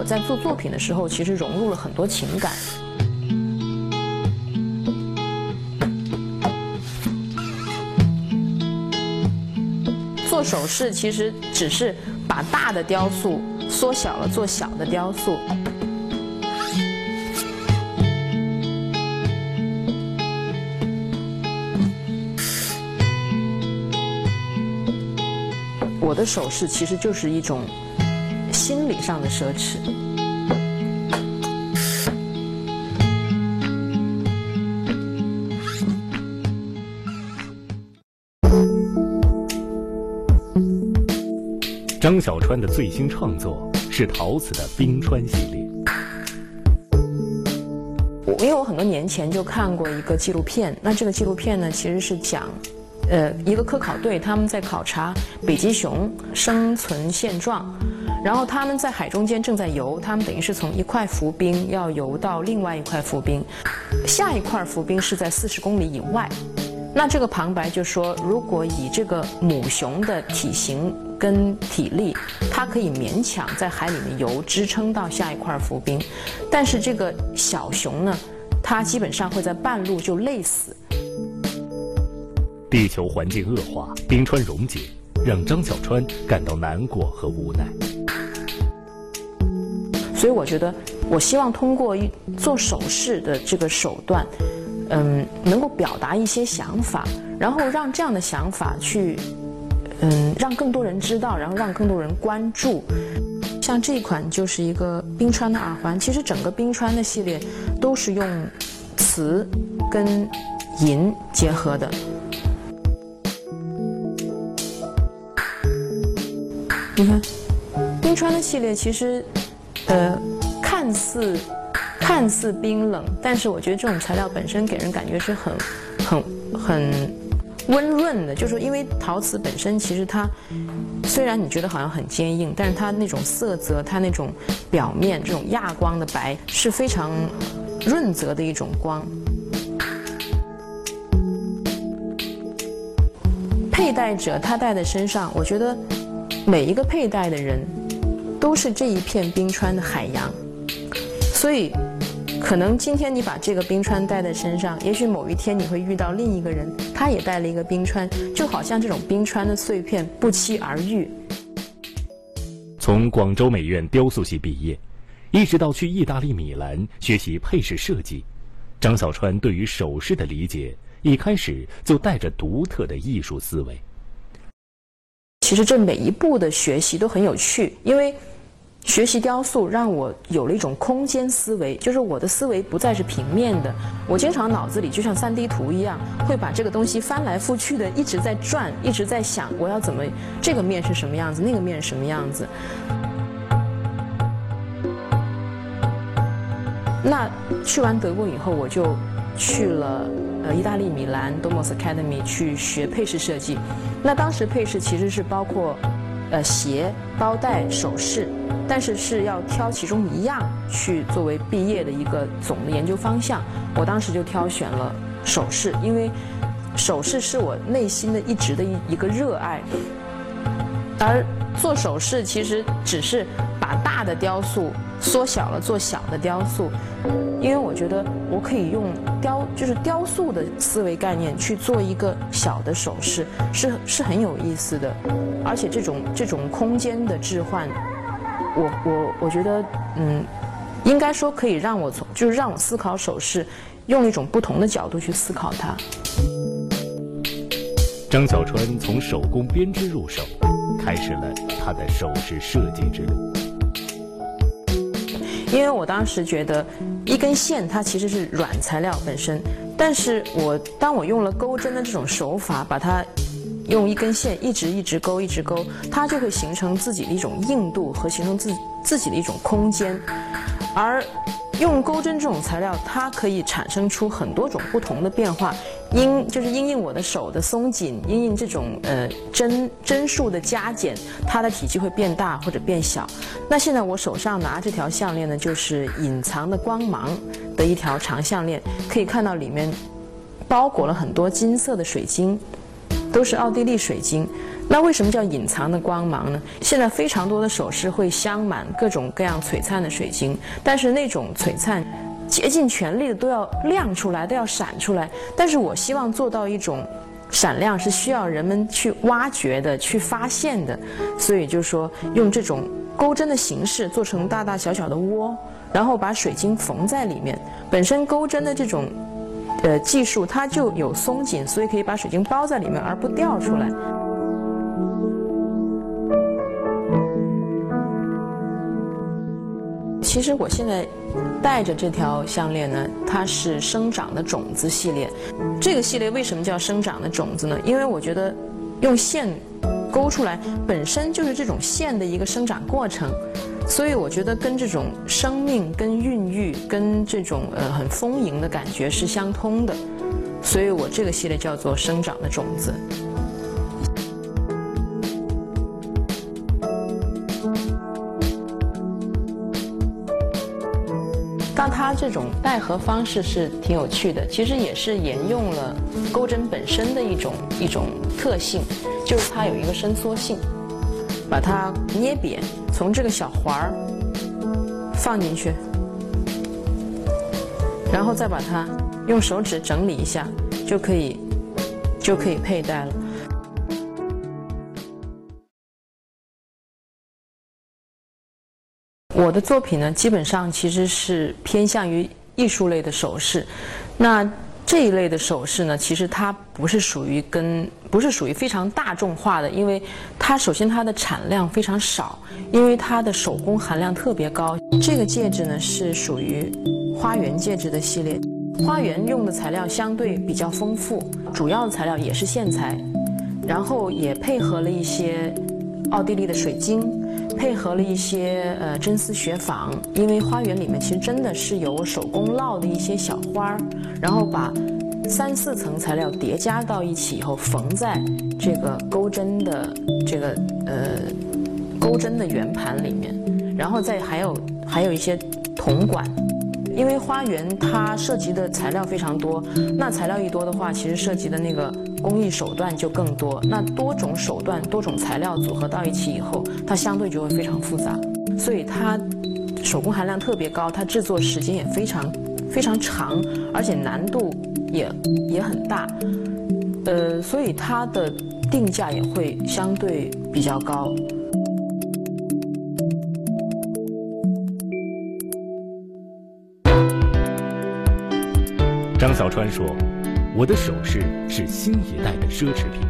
我在做作品的时候，其实融入了很多情感。做首饰其实只是把大的雕塑缩小了，做小的雕塑。我的首饰其实就是一种心理上的奢侈。张小川的最新创作是陶瓷的冰川系列。我因为我很多年前就看过一个纪录片，那这个纪录片呢，其实是讲，呃，一个科考队他们在考察北极熊生存现状，然后他们在海中间正在游，他们等于是从一块浮冰要游到另外一块浮冰，下一块浮冰是在四十公里以外。那这个旁白就说，如果以这个母熊的体型跟体力，它可以勉强在海里面游，支撑到下一块浮冰，但是这个小熊呢，它基本上会在半路就累死。地球环境恶化，冰川溶解，让张小川感到难过和无奈。所以我觉得，我希望通过一做首饰的这个手段。嗯，能够表达一些想法，然后让这样的想法去，嗯，让更多人知道，然后让更多人关注。像这一款就是一个冰川的耳环，其实整个冰川的系列都是用瓷跟银结合的。你看，冰川的系列其实，呃，看似。看似冰冷，但是我觉得这种材料本身给人感觉是很、很、很温润的。就是因为陶瓷本身其实它虽然你觉得好像很坚硬，但是它那种色泽，它那种表面这种亚光的白是非常润泽的一种光。佩戴者他戴在身上，我觉得每一个佩戴的人都是这一片冰川的海洋，所以。可能今天你把这个冰川带在身上，也许某一天你会遇到另一个人，他也带了一个冰川，就好像这种冰川的碎片不期而遇。从广州美院雕塑系毕业，一直到去意大利米兰学习配饰设计，张小川对于首饰的理解一开始就带着独特的艺术思维。其实这每一步的学习都很有趣，因为。学习雕塑让我有了一种空间思维，就是我的思维不再是平面的，我经常脑子里就像三 D 图一样，会把这个东西翻来覆去的一直在转，一直在想我要怎么这个面是什么样子，那个面是什么样子。那去完德国以后，我就去了呃意大利米兰 Domus Academy 去学配饰设计。那当时配饰其实是包括。呃，鞋、包带、首饰，但是是要挑其中一样去作为毕业的一个总的研究方向。我当时就挑选了首饰，因为首饰是我内心的一直的一一个热爱，而做首饰其实只是把大的雕塑。缩小了做小的雕塑，因为我觉得我可以用雕就是雕塑的思维概念去做一个小的首饰，是是很有意思的，而且这种这种空间的置换，我我我觉得嗯，应该说可以让我从就是让我思考首饰，用一种不同的角度去思考它。张小川从手工编织入手，开始了他的首饰设计之路。因为我当时觉得，一根线它其实是软材料本身，但是我当我用了钩针的这种手法，把它用一根线一直一直勾一直勾，它就会形成自己的一种硬度和形成自自己的一种空间，而。用钩针这种材料，它可以产生出很多种不同的变化，因就是因应我的手的松紧，因应这种呃针针数的加减，它的体积会变大或者变小。那现在我手上拿这条项链呢，就是隐藏的光芒的一条长项链，可以看到里面包裹了很多金色的水晶，都是奥地利水晶。那为什么叫隐藏的光芒呢？现在非常多的首饰会镶满各种各样璀璨的水晶，但是那种璀璨，竭尽全力的都要亮出来，都要闪出来。但是我希望做到一种闪亮是需要人们去挖掘的、去发现的，所以就说用这种钩针的形式做成大大小小的窝，然后把水晶缝在里面。本身钩针的这种。呃，技术它就有松紧，所以可以把水晶包在里面而不掉出来。其实我现在戴着这条项链呢，它是生长的种子系列。这个系列为什么叫生长的种子呢？因为我觉得用线勾出来本身就是这种线的一个生长过程。所以我觉得跟这种生命、跟孕育、跟这种呃很丰盈的感觉是相通的，所以我这个系列叫做生长的种子。它这种带盒方式是挺有趣的，其实也是沿用了钩针本身的一种一种特性，就是它有一个伸缩性。把它捏扁，从这个小环儿放进去，然后再把它用手指整理一下，就可以就可以佩戴了。我的作品呢，基本上其实是偏向于艺术类的首饰，那。这一类的首饰呢，其实它不是属于跟不是属于非常大众化的，因为它首先它的产量非常少，因为它的手工含量特别高。这个戒指呢是属于花园戒指的系列，花园用的材料相对比较丰富，主要的材料也是线材，然后也配合了一些奥地利的水晶，配合了一些呃真丝雪纺，因为花园里面其实真的是有手工烙的一些小花儿。然后把三四层材料叠加到一起以后，缝在这个钩针的这个呃钩针的圆盘里面，然后再还有还有一些铜管，因为花园它涉及的材料非常多，那材料一多的话，其实涉及的那个工艺手段就更多。那多种手段、多种材料组合到一起以后，它相对就会非常复杂，所以它手工含量特别高，它制作时间也非常。非常长，而且难度也也很大，呃，所以它的定价也会相对比较高。张小川说：“我的首饰是新一代的奢侈品。”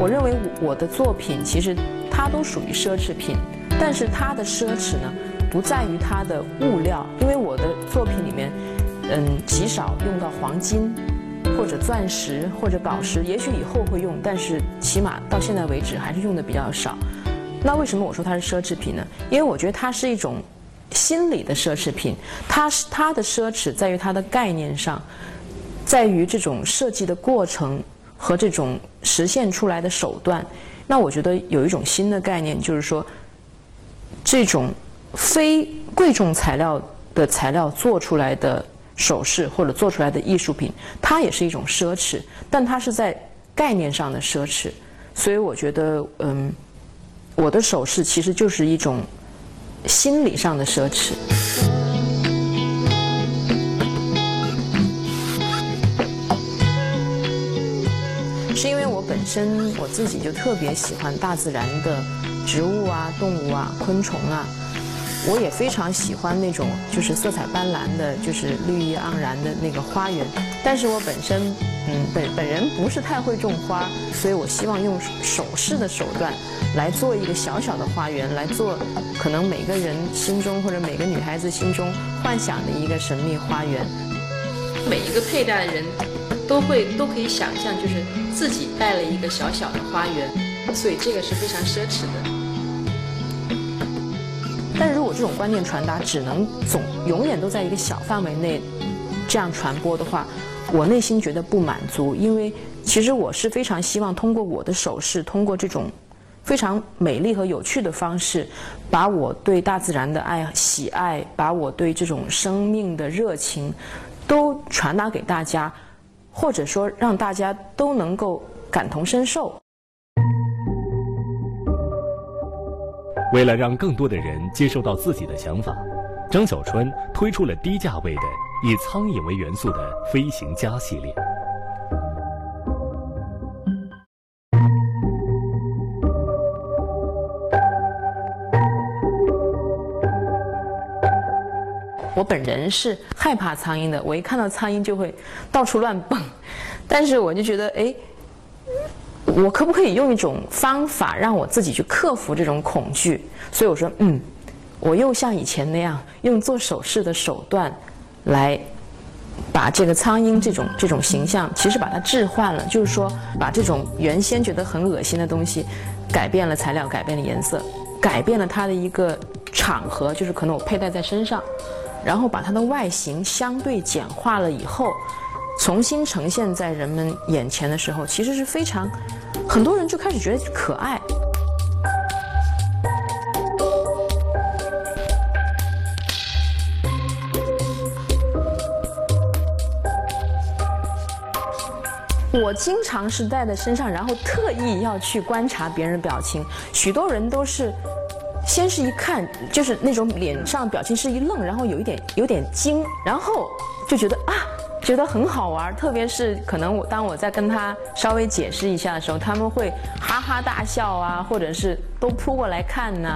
我认为我的作品其实它都属于奢侈品，但是它的奢侈呢？不在于它的物料，因为我的作品里面，嗯，极少用到黄金，或者钻石，或者宝石。也许以后会用，但是起码到现在为止还是用的比较少。那为什么我说它是奢侈品呢？因为我觉得它是一种心理的奢侈品。它是它的奢侈在于它的概念上，在于这种设计的过程和这种实现出来的手段。那我觉得有一种新的概念，就是说这种。非贵重材料的材料做出来的首饰或者做出来的艺术品，它也是一种奢侈，但它是在概念上的奢侈。所以我觉得，嗯，我的首饰其实就是一种心理上的奢侈。是因为我本身我自己就特别喜欢大自然的植物啊、动物啊、昆虫啊。我也非常喜欢那种就是色彩斑斓的，就是绿意盎然的那个花园。但是我本身，嗯，本本人不是太会种花，所以我希望用首饰的手段来做一个小小的花园，来做可能每个人心中或者每个女孩子心中幻想的一个神秘花园。每一个佩戴的人都会都可以想象，就是自己带了一个小小的花园，所以这个是非常奢侈的。但如果这种观念传达只能总永远都在一个小范围内这样传播的话，我内心觉得不满足，因为其实我是非常希望通过我的手势，通过这种非常美丽和有趣的方式，把我对大自然的爱喜爱，把我对这种生命的热情都传达给大家或者说让大家都能够感同身受。为了让更多的人接受到自己的想法张小川推出了低价位的以苍蝇为元素的飞行家系列。我本人是害怕苍蝇的，我一看到苍蝇就会到处乱蹦。但是我就觉得，哎，我可不可以用一种方法让我自己去克服这种恐惧？所以我说，嗯，我又像以前那样用做手势的手段来把这个苍蝇这种这种形象，其实把它置换了，就是说把这种原先觉得很恶心的东西，改变了材料，改变了颜色，改变了它的一个场合，就是可能我佩戴在身上。然后把它的外形相对简化了以后，重新呈现在人们眼前的时候，其实是非常，很多人就开始觉得可爱。我经常是戴在身上，然后特意要去观察别人的表情，许多人都是。先是一看，就是那种脸上表情是一愣，然后有一点有点惊，然后就觉得啊，觉得很好玩。特别是可能我当我在跟他稍微解释一下的时候，他们会哈哈大笑啊，或者是都扑过来看呢。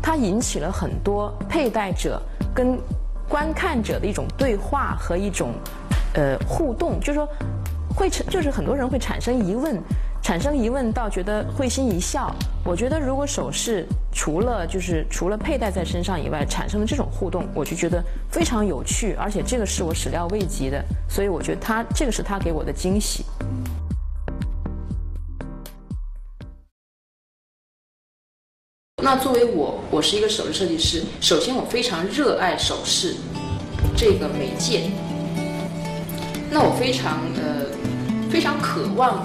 它引起了很多佩戴者跟观看者的一种对话和一种呃互动，就是说会产，就是很多人会产生疑问。产生疑问到觉得会心一笑，我觉得如果首饰除了就是除了佩戴在身上以外，产生了这种互动，我就觉得非常有趣，而且这个是我始料未及的，所以我觉得他这个是他给我的惊喜。那作为我，我是一个首饰设计师，首先我非常热爱首饰这个媒介，那我非常呃非常渴望。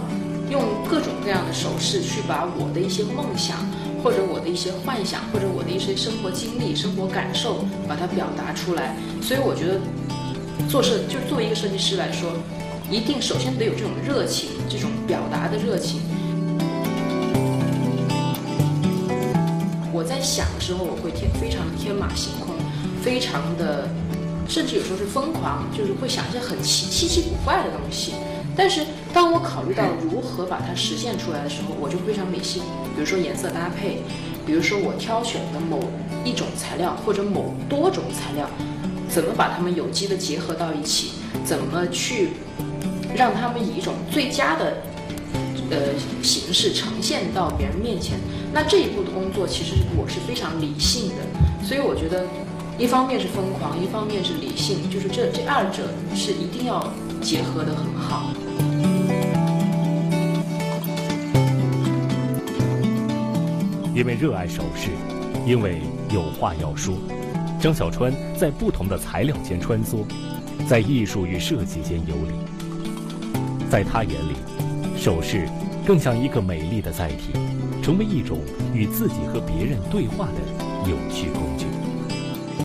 用各种各样的手势去把我的一些梦想，或者我的一些幻想，或者我的一些生活经历、生活感受，把它表达出来。所以我觉得，做设就是作为一个设计师来说，一定首先得有这种热情，这种表达的热情。我在想的时候，我会天非常天马行空，非常的，甚至有时候是疯狂，就是会想一些很奇稀奇古怪的东西。但是，当我考虑到如何把它实现出来的时候，我就非常理性。比如说颜色搭配，比如说我挑选的某一种材料或者某多种材料，怎么把它们有机的结合到一起，怎么去让它们以一种最佳的呃形式呈现到别人面前。那这一步的工作，其实我是非常理性的。所以我觉得，一方面是疯狂，一方面是理性，就是这这二者是一定要结合的很好。因为热爱首饰，因为有话要说，张小川在不同的材料间穿梭，在艺术与设计间游离。在他眼里，首饰更像一个美丽的载体，成为一种与自己和别人对话的有趣工具。